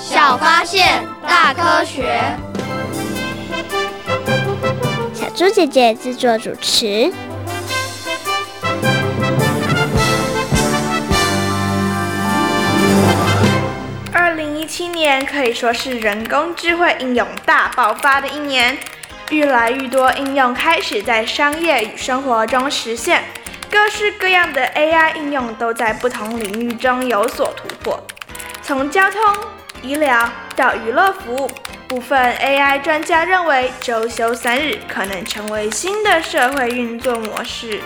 小发现，大科学。小猪姐姐制作主持。二零一七年可以说是人工智慧应用大爆发的一年，越来越多应用开始在商业与生活中实现。各式各样的 AI 应用都在不同领域中有所突破，从交通、医疗到娱乐服务，部分 AI 专家认为周休三日可能成为新的社会运作模式。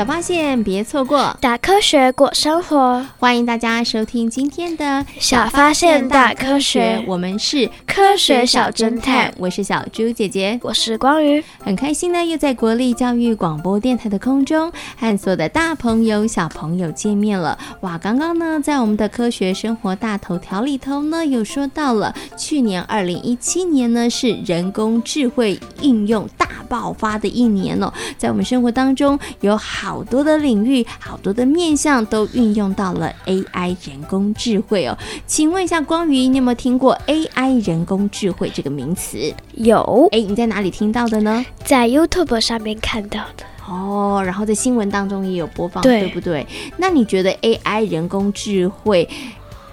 小发现，别错过，大科学过生活。欢迎大家收听今天的小发现大科学。我们是科学小侦探，我是小猪姐姐，我是光宇。很开心呢，又在国立教育广播电台的空中和所有的大朋友、小朋友见面了。哇，刚刚呢，在我们的科学生活大头条里头呢，有说到了去年二零一七年呢，是人工智慧应用大爆发的一年哦，在我们生活当中有好多的领域，好多的面向都运用到了 AI 人工智慧哦。请问一下光宇，你有没有听过 AI 人工智慧这个名词？有。哎，你在哪里听到的呢？在 YouTube 上面看到的。哦，然后在新闻当中也有播放，对，对不对？那你觉得 AI 人工智慧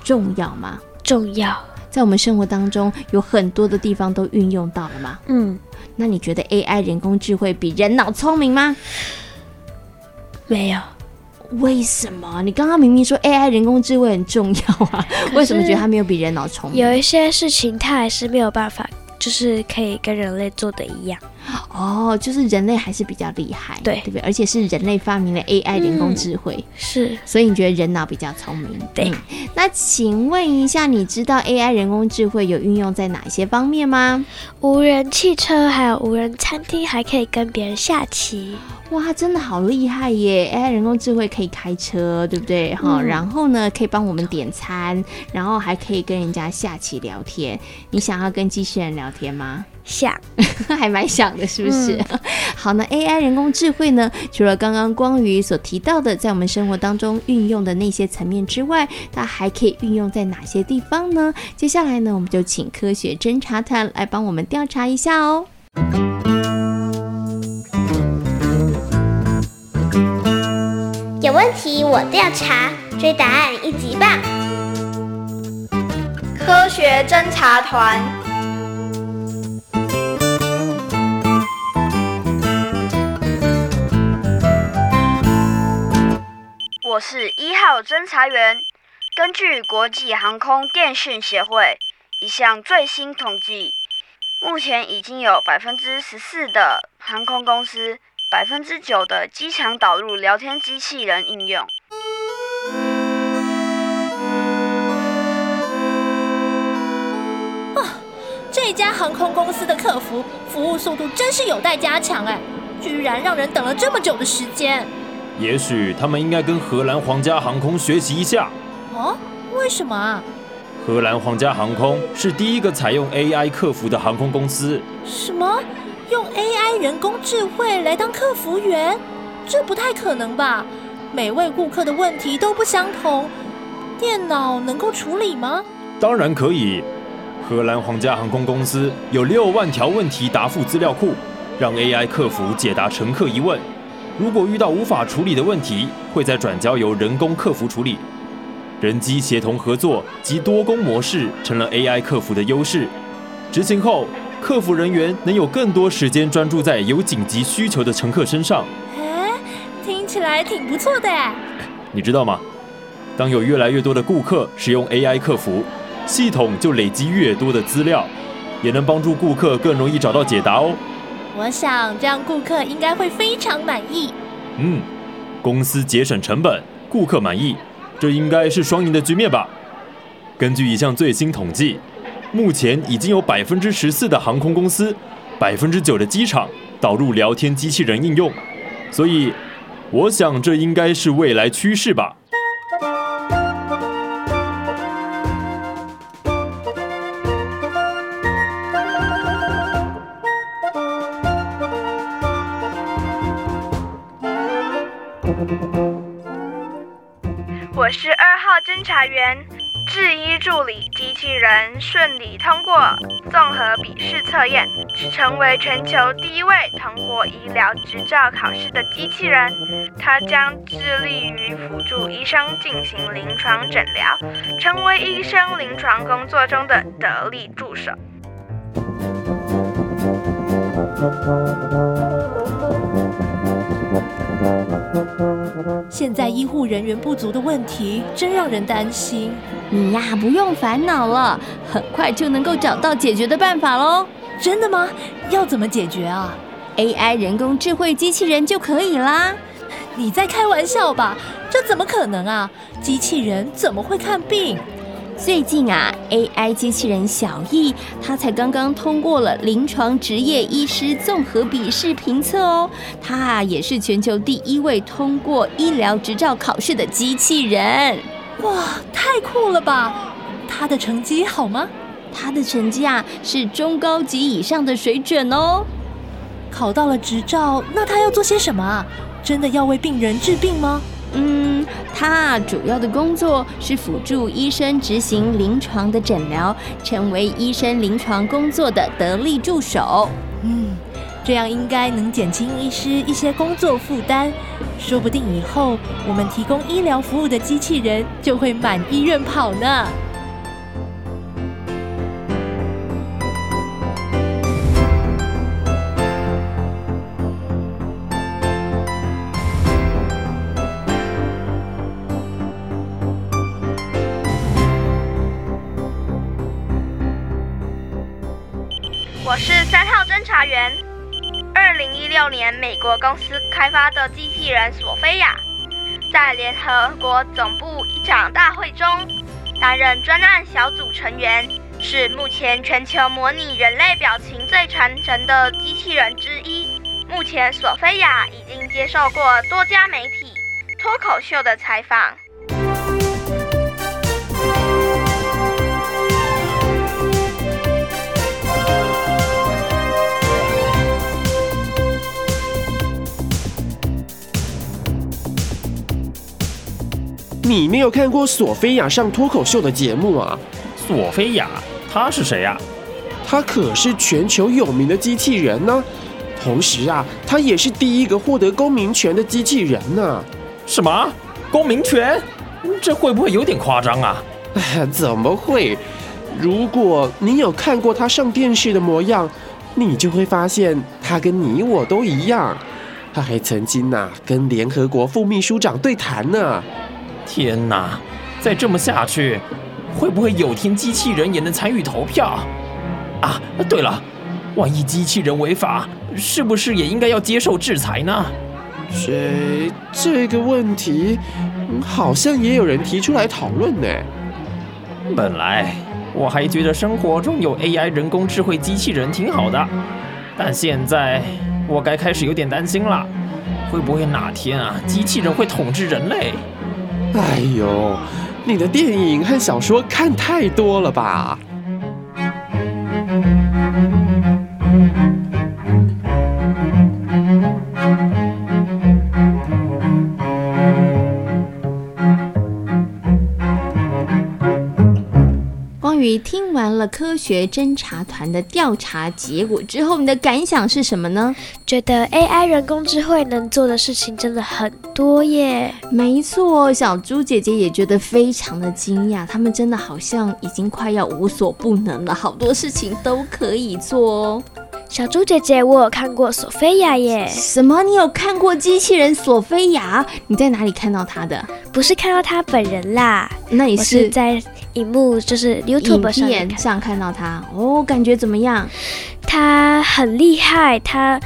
重要吗？重要。在我们生活当中有很多的地方都运用到了吗？嗯。那你觉得 AI 人工智慧比人脑聪明吗？没有。为什么？你刚刚明明说 AI 人工智慧很重要啊，为什么觉得它没有比人脑聪明？有一些事情它还是没有办法，就是可以跟人类做的一样。哦，就是人类还是比较厉害，对，对不对？而且是人类发明了 AI 人工智慧，嗯、是，所以你觉得人脑比较聪明？对、嗯。那请问一下，你知道 AI 人工智慧有运用在哪些方面吗？无人汽车，还有无人餐厅，还可以跟别人下棋。哇，真的好厉害耶！AI 人工智慧可以开车，对不对？哈、嗯，然后呢，可以帮我们点餐，然后还可以跟人家下棋聊天。你想要跟机器人聊天吗？想，还蛮想的，是不是？嗯、好，那 AI 人工智慧呢？除了刚刚光宇所提到的，在我们生活当中运用的那些层面之外，它还可以运用在哪些地方呢？接下来呢，我们就请科学侦查团来帮我们调查一下哦。有问题我调查，追答案一级棒！科学侦查团，我是一号侦查员。根据国际航空电讯协会一项最新统计，目前已经有百分之十四的航空公司。百分之九的机场导入聊天机器人应用。啊，这家航空公司的客服服务速度真是有待加强哎！居然让人等了这么久的时间。也许他们应该跟荷兰皇家航空学习一下。哦，为什么啊？荷兰皇家航空是第一个采用 AI 客服的航空公司。什么？用 AI 人工智慧来当客服员，这不太可能吧？每位顾客的问题都不相同，电脑能够处理吗？当然可以。荷兰皇家航空公司有六万条问题答复资料库，让 AI 客服解答乘客疑问。如果遇到无法处理的问题，会再转交由人工客服处理。人机协同合作及多工模式成了 AI 客服的优势。执行后，客服人员能有更多时间专注在有紧急需求的乘客身上。哎，听起来挺不错的哎。你知道吗？当有越来越多的顾客使用 AI 客服，系统就累积越多的资料，也能帮助顾客更容易找到解答哦。我想这样顾客应该会非常满意。嗯，公司节省成本，顾客满意，这应该是双赢的局面吧？根据一项最新统计，目前已经有百分之十四的航空公司，百分之九的机场导入聊天机器人应用，所以我想这应该是未来趋势吧。号侦查员，制医助理机器人顺利通过综合笔试测验，成为全球第一位通过医疗执照考试的机器人。他将致力于辅助医生进行临床诊疗，成为医生临床工作中的得力助手。现在医护人员不足的问题真让人担心。你呀，不用烦恼了，很快就能够找到解决的办法喽。真的吗？要怎么解决啊？AI 人工智慧机器人就可以啦。你在开玩笑吧？这怎么可能啊？机器人怎么会看病？最近啊，AI 机器人小易，他才刚刚通过了临床执业医师综合笔试评测哦。他啊，也是全球第一位通过医疗执照考试的机器人。哇，太酷了吧！他的成绩好吗？他的成绩啊，是中高级以上的水准哦。考到了执照，那他要做些什么啊？真的要为病人治病吗？嗯，他主要的工作是辅助医生执行临床的诊疗，成为医生临床工作的得力助手。嗯，这样应该能减轻医师一些工作负担，说不定以后我们提供医疗服务的机器人就会满医院跑呢。二零一六年，美国公司开发的机器人索菲亚，在联合国总部一场大会中担任专案小组成员，是目前全球模拟人类表情最传神的机器人之一。目前，索菲亚已经接受过多家媒体脱口秀的采访。你没有看过索菲亚上脱口秀的节目啊？索菲亚，她是谁呀？她可是全球有名的机器人呢。同时啊，她也是第一个获得公民权的机器人呢。什么？公民权？这会不会有点夸张啊？哎，怎么会？如果你有看过她上电视的模样，你就会发现她跟你我都一样。她还曾经呐跟联合国副秘书长对谈呢。天哪！再这么下去，会不会有天机器人也能参与投票？啊，对了，万一机器人违法，是不是也应该要接受制裁呢？这这个问题，好像也有人提出来讨论呢。本来我还觉得生活中有 AI 人工智慧机器人挺好的，但现在我该开始有点担心了，会不会哪天啊，机器人会统治人类？哎呦，你的电影和小说看太多了吧？听完了科学侦查团的调查结果之后，你的感想是什么呢？觉得 AI 人工智慧能做的事情真的很多耶。没错，小猪姐姐也觉得非常的惊讶，他们真的好像已经快要无所不能了，好多事情都可以做哦。小猪姐姐，我有看过索菲亚耶。什么？你有看过机器人索菲亚？你在哪里看到她的？不是看到她本人啦，那你是，是在荧幕，就是 YouTube 上看到她哦？感觉怎么样？他很厉害，他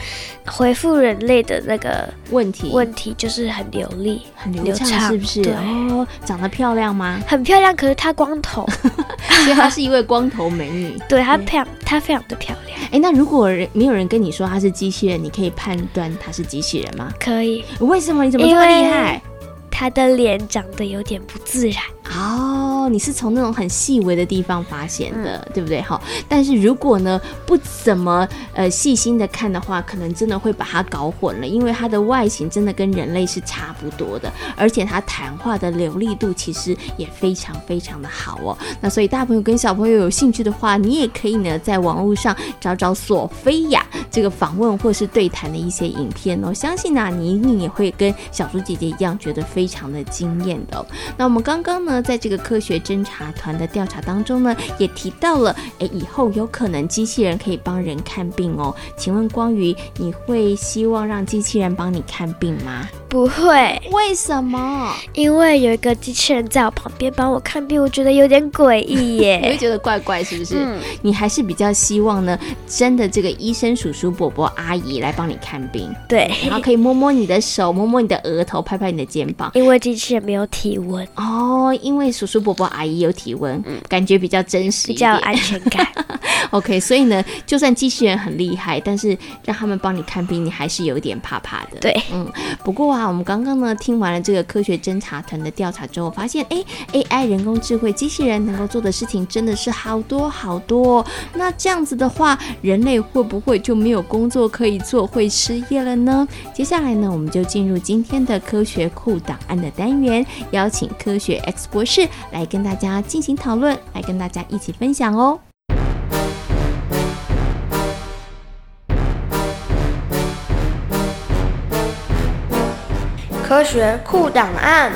回复人类的那个问题问题就是很流利、很流畅，是不是？对哦，长得漂亮吗？很漂亮，可是她光头，所以她是一位光头美女。对，她漂，她非常的漂亮。哎，那如果人没有人跟你说她是机器人，你可以判断她是机器人吗？可以。为什么？你怎么这么厉害？她的脸长得有点不自然。哦，你是从那种很细微的地方发现的，嗯、对不对？好，但是如果呢不怎么呃细心的看的话，可能真的会把它搞混了，因为它的外形真的跟人类是差不多的，而且它谈话的流利度其实也非常非常的好哦。那所以大朋友跟小朋友有兴趣的话，你也可以呢在网络上找找索菲亚这个访问或是对谈的一些影片哦，相信呢、啊、你一定也会跟小猪姐姐一样觉得非常的惊艳的、哦。那我们刚刚呢。在这个科学侦查团的调查当中呢，也提到了，诶，以后有可能机器人可以帮人看病哦。请问光宇，你会希望让机器人帮你看病吗？不会。为什么？因为有一个机器人在我旁边帮我看病，我觉得有点诡异耶。你会觉得怪怪是不是？嗯。你还是比较希望呢，真的这个医生叔叔、伯伯、阿姨来帮你看病。对。然后可以摸摸你的手，摸摸你的额头，拍拍你的肩膀。因为机器人没有体温哦。因为叔叔、伯伯、阿姨有体温，嗯，感觉比较真实，比较有安全感。OK，所以呢，就算机器人很厉害，但是让他们帮你看病，你还是有一点怕怕的。对，嗯。不过啊，那我们刚刚呢听完了这个科学侦查团的调查之后，发现，哎，AI 人工智慧机器人能够做的事情真的是好多好多。那这样子的话，人类会不会就没有工作可以做，会失业了呢？接下来呢，我们就进入今天的科学库档案的单元，邀请科学 X 博士来跟大家进行讨论，来跟大家一起分享哦。科学库档案。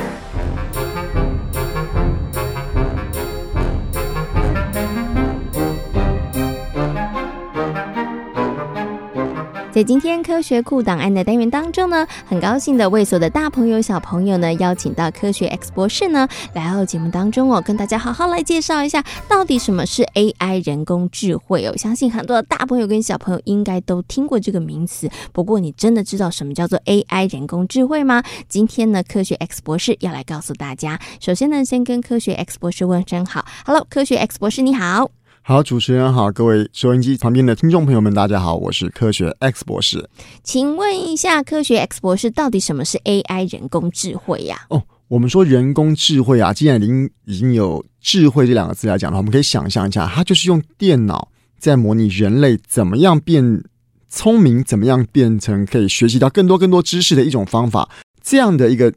在今天科学库档案的单元当中呢，很高兴的为所有的大朋友小朋友呢邀请到科学 X 博士呢来到节目当中哦，跟大家好好来介绍一下到底什么是 AI 人工智慧哦。相信很多的大朋友跟小朋友应该都听过这个名词，不过你真的知道什么叫做 AI 人工智慧吗？今天呢，科学 X 博士要来告诉大家。首先呢，先跟科学 X 博士问声好，Hello，科学 X 博士你好。好，主持人好，各位收音机旁边的听众朋友们，大家好，我是科学 X 博士。请问一下，科学 X 博士到底什么是 AI 人工智慧呀？哦，我们说人工智慧啊，既然已经已经有智慧这两个字来讲的话，我们可以想象一下，它就是用电脑在模拟人类怎么样变聪明，怎么样变成可以学习到更多更多知识的一种方法，这样的一个。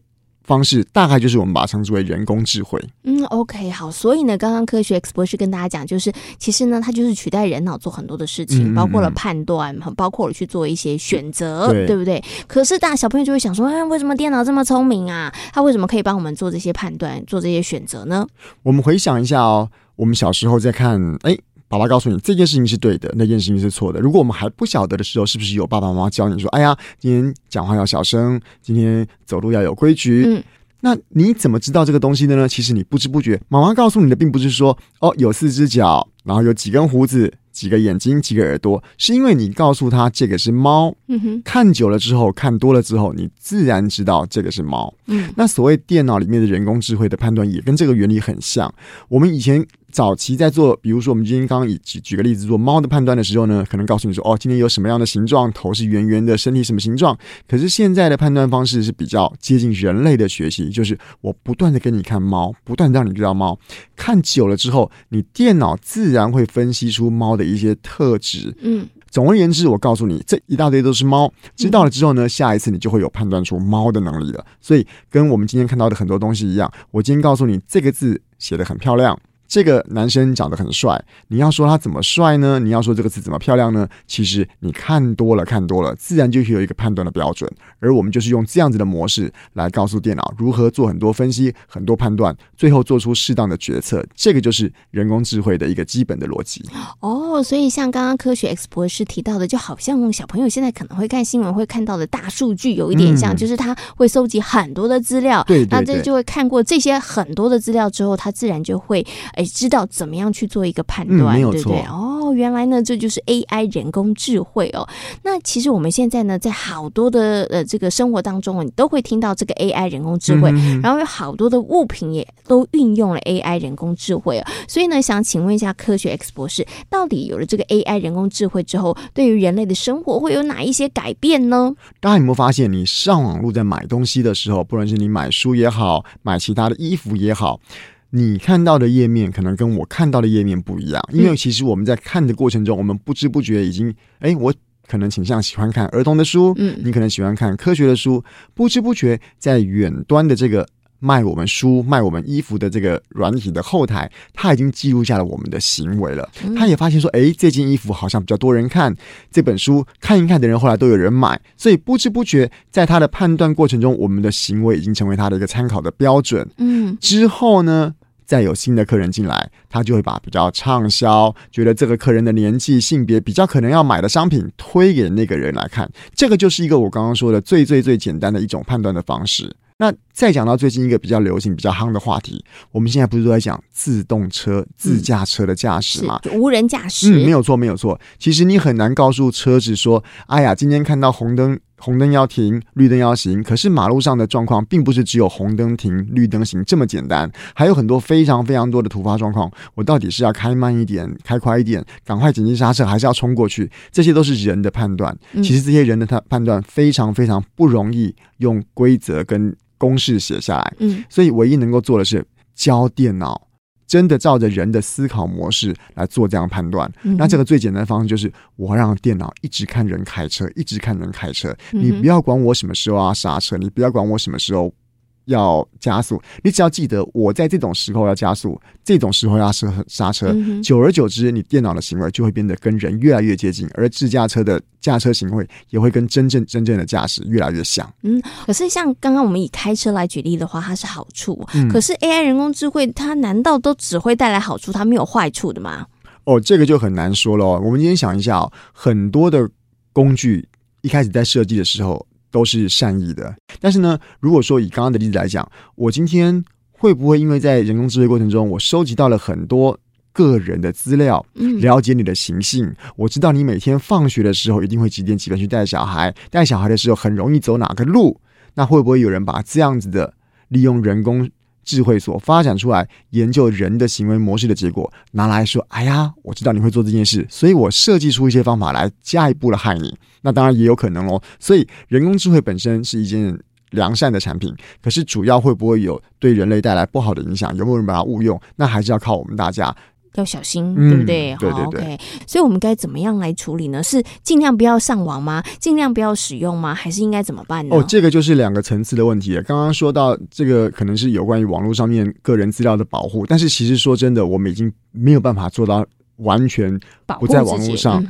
方式大概就是我们把它称之为人工智慧。嗯，OK，好。所以呢，刚刚科学 X 博士跟大家讲，就是其实呢，它就是取代人脑做很多的事情，嗯、包括了判断，包括了去做一些选择，对，对不对？可是大小朋友就会想说，哎，为什么电脑这么聪明啊？它为什么可以帮我们做这些判断、做这些选择呢？我们回想一下哦，我们小时候在看，哎。爸爸告诉你这件事情是对的，那件事情是错的。如果我们还不晓得的时候，是不是有爸爸妈妈教你说：“哎呀，今天讲话要小声，今天走路要有规矩。”嗯，那你怎么知道这个东西的呢？其实你不知不觉，妈妈告诉你的并不是说：“哦，有四只脚，然后有几根胡子。”几个眼睛，几个耳朵，是因为你告诉他这个是猫。嗯哼，看久了之后，看多了之后，你自然知道这个是猫。嗯，那所谓电脑里面的人工智慧的判断也跟这个原理很像。我们以前早期在做，比如说我们今天刚刚以举举个例子做猫的判断的时候呢，可能告诉你说，哦，今天有什么样的形状，头是圆圆的，身体什么形状。可是现在的判断方式是比较接近人类的学习，就是我不断的给你看猫，不断让你知道猫，看久了之后，你电脑自然会分析出猫的。一些特质，嗯，总而言之，我告诉你，这一大堆都是猫。知道了之后呢，下一次你就会有判断出猫的能力了。所以，跟我们今天看到的很多东西一样，我今天告诉你，这个字写得很漂亮。这个男生长得很帅，你要说他怎么帅呢？你要说这个字怎么漂亮呢？其实你看多了，看多了，自然就会有一个判断的标准。而我们就是用这样子的模式来告诉电脑如何做很多分析、很多判断，最后做出适当的决策。这个就是人工智慧的一个基本的逻辑。哦，所以像刚刚科学 X 博士提到的，就好像小朋友现在可能会看新闻会看到的大数据有一点像，嗯、就是他会收集很多的资料，对，对，对，那这就会看过这些很多的资料之后，他自然就会。哎，知道怎么样去做一个判断，嗯、没有错对不对？哦，原来呢，这就是 AI 人工智慧哦。那其实我们现在呢，在好多的呃这个生活当中，你都会听到这个 AI 人工智慧，嗯、然后有好多的物品也都运用了 AI 人工智慧哦。所以呢，想请问一下科学 X 博士，到底有了这个 AI 人工智慧之后，对于人类的生活会有哪一些改变呢？大家有没有发现，你上网路在买东西的时候，不论是你买书也好，买其他的衣服也好，你看到的页面可能跟我看到的页面不一样，因为其实我们在看的过程中，我们不知不觉已经，哎，我可能倾向喜欢看儿童的书，嗯，你可能喜欢看科学的书，不知不觉在远端的这个。卖我们书、卖我们衣服的这个软体的后台，他已经记录下了我们的行为了。他也发现说，诶，这件衣服好像比较多人看，这本书看一看的人后来都有人买，所以不知不觉在他的判断过程中，我们的行为已经成为他的一个参考的标准。嗯，之后呢，再有新的客人进来，他就会把比较畅销、觉得这个客人的年纪、性别比较可能要买的商品推给那个人来看。这个就是一个我刚刚说的最最最简单的一种判断的方式。那再讲到最近一个比较流行、比较夯的话题，我们现在不是都在讲自动车、自驾车的驾驶吗？嗯、无人驾驶。嗯，没有错，没有错。其实你很难告诉车子说：“哎呀，今天看到红灯，红灯要停，绿灯要行。”可是马路上的状况并不是只有红灯停、绿灯行这么简单，还有很多非常非常多的突发状况。我到底是要开慢一点、开快一点、赶快紧急刹车，还是要冲过去？这些都是人的判断。其实这些人的判判断非常非常不容易用规则跟。公式写下来，嗯，所以唯一能够做的是教电脑真的照着人的思考模式来做这样判断。嗯、那这个最简单的方式就是，我让电脑一直看人开车，一直看人开车，你不要管我什么时候要刹车，你不要管我什么时候。要加速，你只要记得我在这种时候要加速，这种时候要刹刹车。久而久之，你电脑的行为就会变得跟人越来越接近，而自驾车的驾车行为也会跟真正真正的驾驶越来越像。嗯，可是像刚刚我们以开车来举例的话，它是好处。嗯，可是 AI 人工智慧，它难道都只会带来好处，它没有坏处的吗？哦，这个就很难说了。我们今天想一下哦，很多的工具一开始在设计的时候。都是善意的，但是呢，如果说以刚刚的例子来讲，我今天会不会因为在人工智慧过程中，我收集到了很多个人的资料，了解你的行性，我知道你每天放学的时候一定会几点几分去带小孩，带小孩的时候很容易走哪个路，那会不会有人把这样子的利用人工智慧所发展出来研究人的行为模式的结果拿来说，哎呀，我知道你会做这件事，所以我设计出一些方法来下一步的害你。那当然也有可能哦。所以人工智慧本身是一件良善的产品，可是主要会不会有对人类带来不好的影响？有没有人把它误用？那还是要靠我们大家。要小心，对不对？好、对对对。OK，所以我们该怎么样来处理呢？是尽量不要上网吗？尽量不要使用吗？还是应该怎么办呢？哦，这个就是两个层次的问题。刚刚说到这个，可能是有关于网络上面个人资料的保护，但是其实说真的，我们已经没有办法做到完全不在网络上。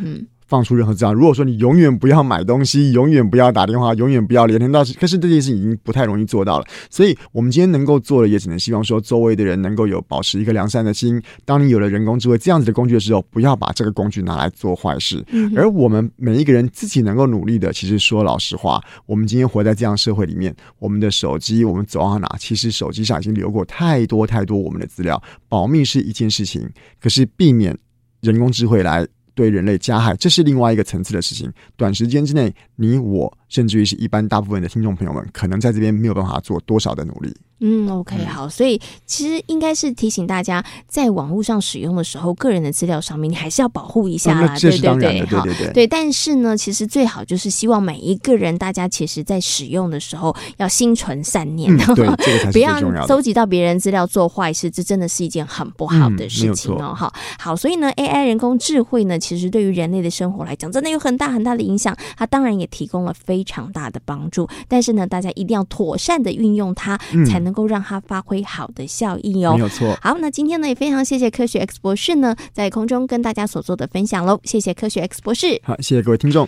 放出任何资料。如果说你永远不要买东西，永远不要打电话，永远不要连天到，可是这件事已经不太容易做到了。所以，我们今天能够做的，也只能希望说，周围的人能够有保持一个良善的心。当你有了人工智慧这样子的工具的时候，不要把这个工具拿来做坏事。而我们每一个人自己能够努力的，其实说老实话，我们今天活在这样社会里面，我们的手机，我们走到哪，其实手机上已经留过太多太多我们的资料。保密是一件事情，可是避免人工智慧来。对人类加害，这是另外一个层次的事情。短时间之内，你我甚至于是一般大部分的听众朋友们，可能在这边没有办法做多少的努力。嗯，OK，好，所以其实应该是提醒大家，在网络上使用的时候，个人的资料上面，你还是要保护一下啦。对对对，对对对。对，但是呢，其实最好就是希望每一个人，大家其实在使用的时候要心存善念，嗯、对。不要搜集到别人资料做坏事，这真的是一件很不好的事情哦。好、嗯，好，所以呢，AI 人工智慧呢，其实对于人类的生活来讲，真的有很大很大的影响。它当然也提供了非常大的帮助，但是呢，大家一定要妥善的运用它，嗯、才能够让它发。挥好的效益哦，没有错。好，那今天呢也非常谢谢科学 X 博士呢在空中跟大家所做的分享喽，谢谢科学 X 博士。好，谢谢各位听众。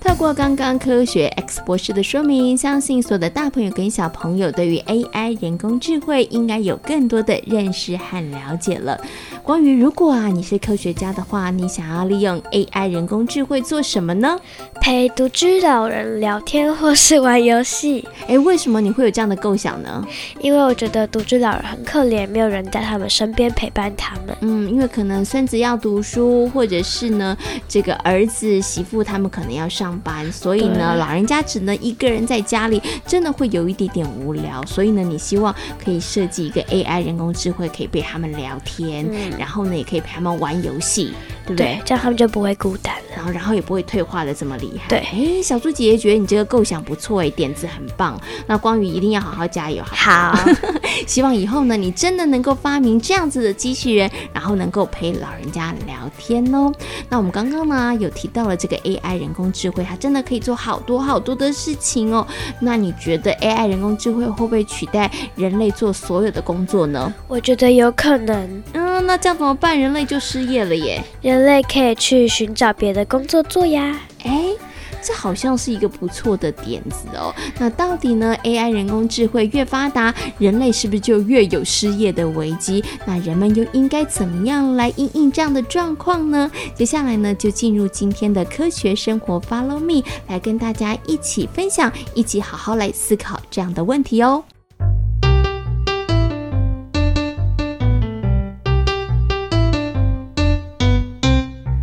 透过刚刚科学 X 博士的说明，相信所有的大朋友跟小朋友对于 AI 人工智慧应该有更多的认识和了解了。关于如果啊你是科学家的话，你想要利用 AI 人工智慧做什么呢？陪独居老人聊天或是玩游戏。诶，为什么你会有这样的构想呢？因为我觉得独居老人很可怜，没有人在他们身边陪伴他们。嗯，因为可能孙子要读书，或者是呢这个儿子媳妇他们可能要上班，所以呢老人家只能一个人在家里，真的会有一点点无聊。所以呢，你希望可以设计一个 AI 人工智慧，可以陪他们聊天，嗯、然后呢，也可以陪他们玩游戏，对不对？对，这样他们就不会孤单了，然后然后也不会退化的这么厉害。对，哎，小猪姐姐觉得你这个构想不错，哎，点子很棒。那光宇一定要好好加油，好不好？好，希望以后呢，你真的能够发明这样子的机器人，然后能够陪老人家聊天哦。那我们刚刚呢有提到了这个 AI 人工智慧，它真的可以做好多好多的事情哦。那你觉得 AI 人工智慧会不会取代人类做所有的工作呢？我觉得有可能。嗯，那这样怎么办？人类就失业了耶。人类可以去寻找别的工作做呀。哎，这好像是一个不错的点子哦。那到底呢？AI 人工智慧越发达，人类是不是就越有失业的危机？那人们又应该怎么样来应应这样的状况呢？接下来呢，就进入今天的科学生活，Follow me，来跟大家一起分享，一起好好来思考这样的问题哦。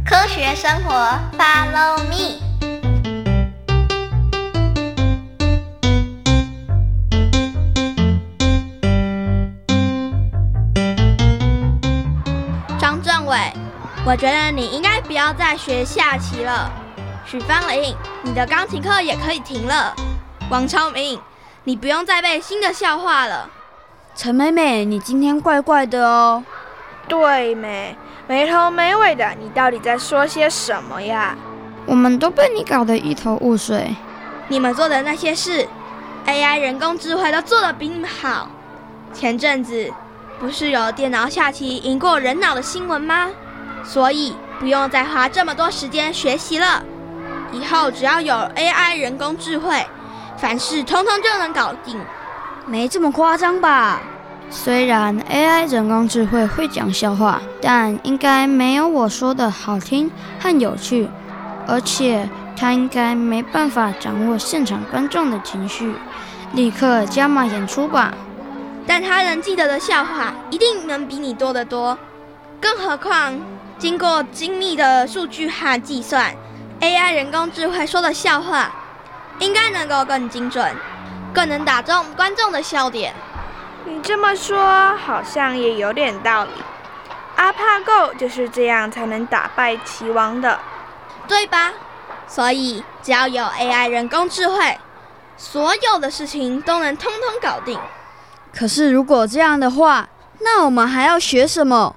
科学生活，Follow me。我觉得你应该不要再学下棋了。许芳玲，你的钢琴课也可以停了。王超明，你不用再背新的笑话了。陈美美，你今天怪怪的哦。对没？没头没尾的，你到底在说些什么呀？我们都被你搞得一头雾水。你们做的那些事，AI 人工智慧都做得比你们好。前阵子不是有电脑下棋赢过人脑的新闻吗？所以不用再花这么多时间学习了。以后只要有 AI 人工智慧，凡事通通就能搞定。没这么夸张吧？虽然 AI 人工智慧会讲笑话，但应该没有我说的好听和有趣，而且它应该没办法掌握现场观众的情绪，立刻加码演出吧。但它能记得的笑话一定能比你多得多，更何况经过精密的数据和计算，AI 人工智慧说的笑话应该能够更精准，更能打中观众的笑点。你这么说好像也有点道理。AlphaGo 就是这样才能打败棋王的，对吧？所以只要有 AI 人工智慧，所有的事情都能通通搞定。可是如果这样的话，那我们还要学什么？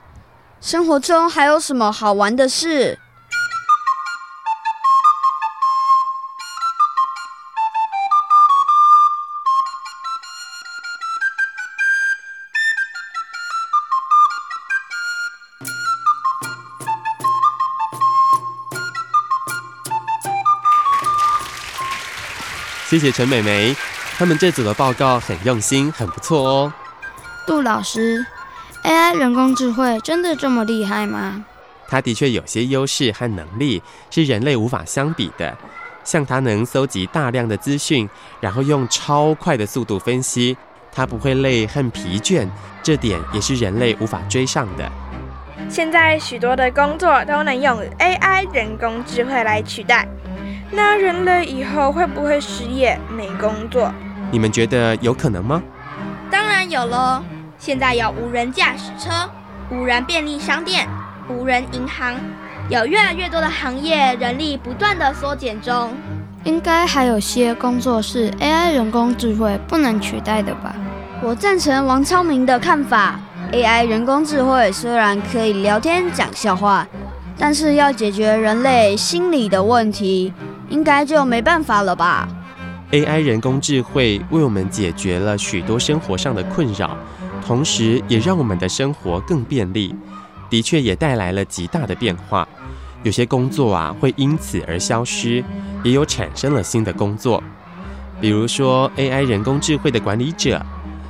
生活中还有什么好玩的事？谢谢陈美眉，他们这组的报告很用心，很不错哦。杜老师，AI 人工智慧真的这么厉害吗？它的确有些优势和能力是人类无法相比的，像它能搜集大量的资讯，然后用超快的速度分析，它不会累和疲倦，这点也是人类无法追上的。现在许多的工作都能用 AI 人工智慧来取代。那人类以后会不会失业、没工作？你们觉得有可能吗？当然有喽！现在有无人驾驶车、无人便利商店、无人银行，有越来越多的行业人力不断的缩减中。应该还有些工作是 AI 人工智慧不能取代的吧？我赞成王超明的看法。AI 人工智慧虽然可以聊天讲笑话，但是要解决人类心理的问题。应该就没办法了吧？AI 人工智慧为我们解决了许多生活上的困扰，同时也让我们的生活更便利。的确也带来了极大的变化。有些工作啊会因此而消失，也有产生了新的工作。比如说 AI 人工智慧的管理者。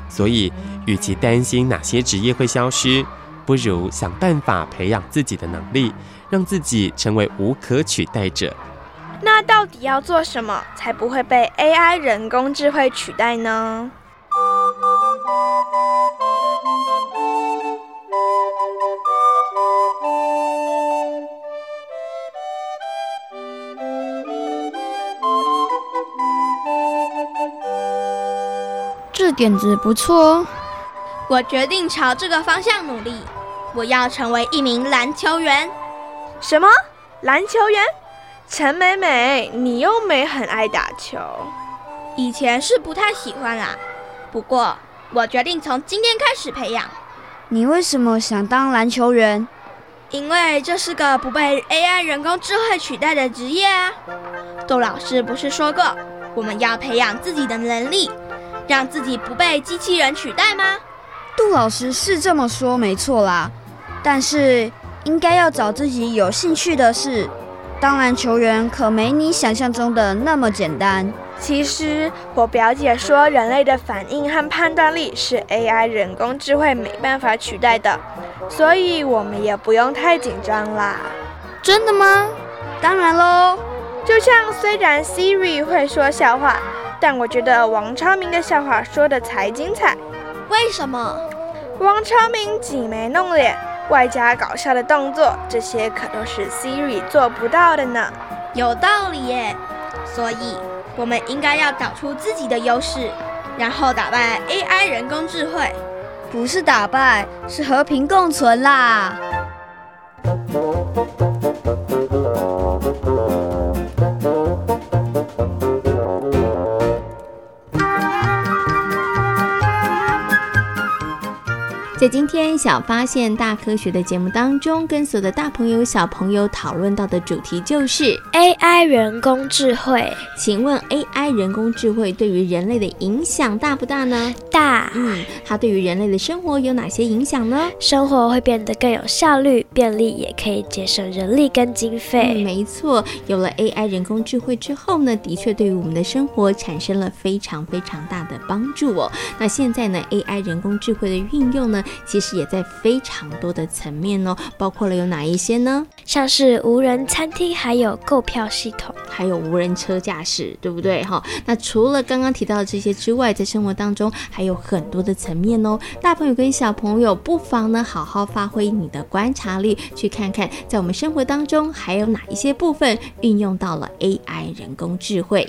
所以，与其担心哪些职业会消失，不如想办法培养自己的能力，让自己成为无可取代者。那到底要做什么才不会被 AI 人工智慧取代呢？点子不错哦，我决定朝这个方向努力。我要成为一名篮球员。什么？篮球员？陈美美，你又没很爱打球。以前是不太喜欢啦，不过我决定从今天开始培养。你为什么想当篮球员？因为这是个不被 AI 人工智慧取代的职业啊。杜老师不是说过，我们要培养自己的能力，让自己不被机器人取代吗？杜老师是这么说没错啦，但是应该要找自己有兴趣的事。当然球员可没你想象中的那么简单。其实我表姐说，人类的反应和判断力是 AI 人工智慧没办法取代的，所以我们也不用太紧张啦。真的吗？当然喽。就像虽然 Siri 会说笑话，但我觉得王昌明的笑话说的才精彩。为什么？王昌明挤眉弄脸。外加搞笑的动作，这些可都是 Siri 做不到的呢。有道理耶，所以我们应该要找出自己的优势，然后打败 AI 人工智慧。不是打败，是和平共存啦。在今天小发现大科学的节目当中，跟所有的大朋友小朋友讨论到的主题就是 AI 人工智慧。请问 AI 人工智慧对于人类的影响大不大呢？大。嗯，它对于人类的生活有哪些影响呢？生活会变得更有效率、便利，也可以节省人力跟经费。嗯，没错，有了 AI 人工智慧之后呢，的确对于我们的生活产生了非常非常大的帮助哦。那现在呢，AI 人工智慧的运用呢，其实也在非常多的层面哦，包括了有哪一些呢？像是无人餐厅，还有购票系统，还有无人车驾驶，对不对？哈，那除了刚刚提到的这些之外，在生活当中还有很多的层面哦。大朋友跟小朋友不妨呢，好好发挥你的观察力，去看看在我们生活当中还有哪一些部分运用到了 AI 人工智慧。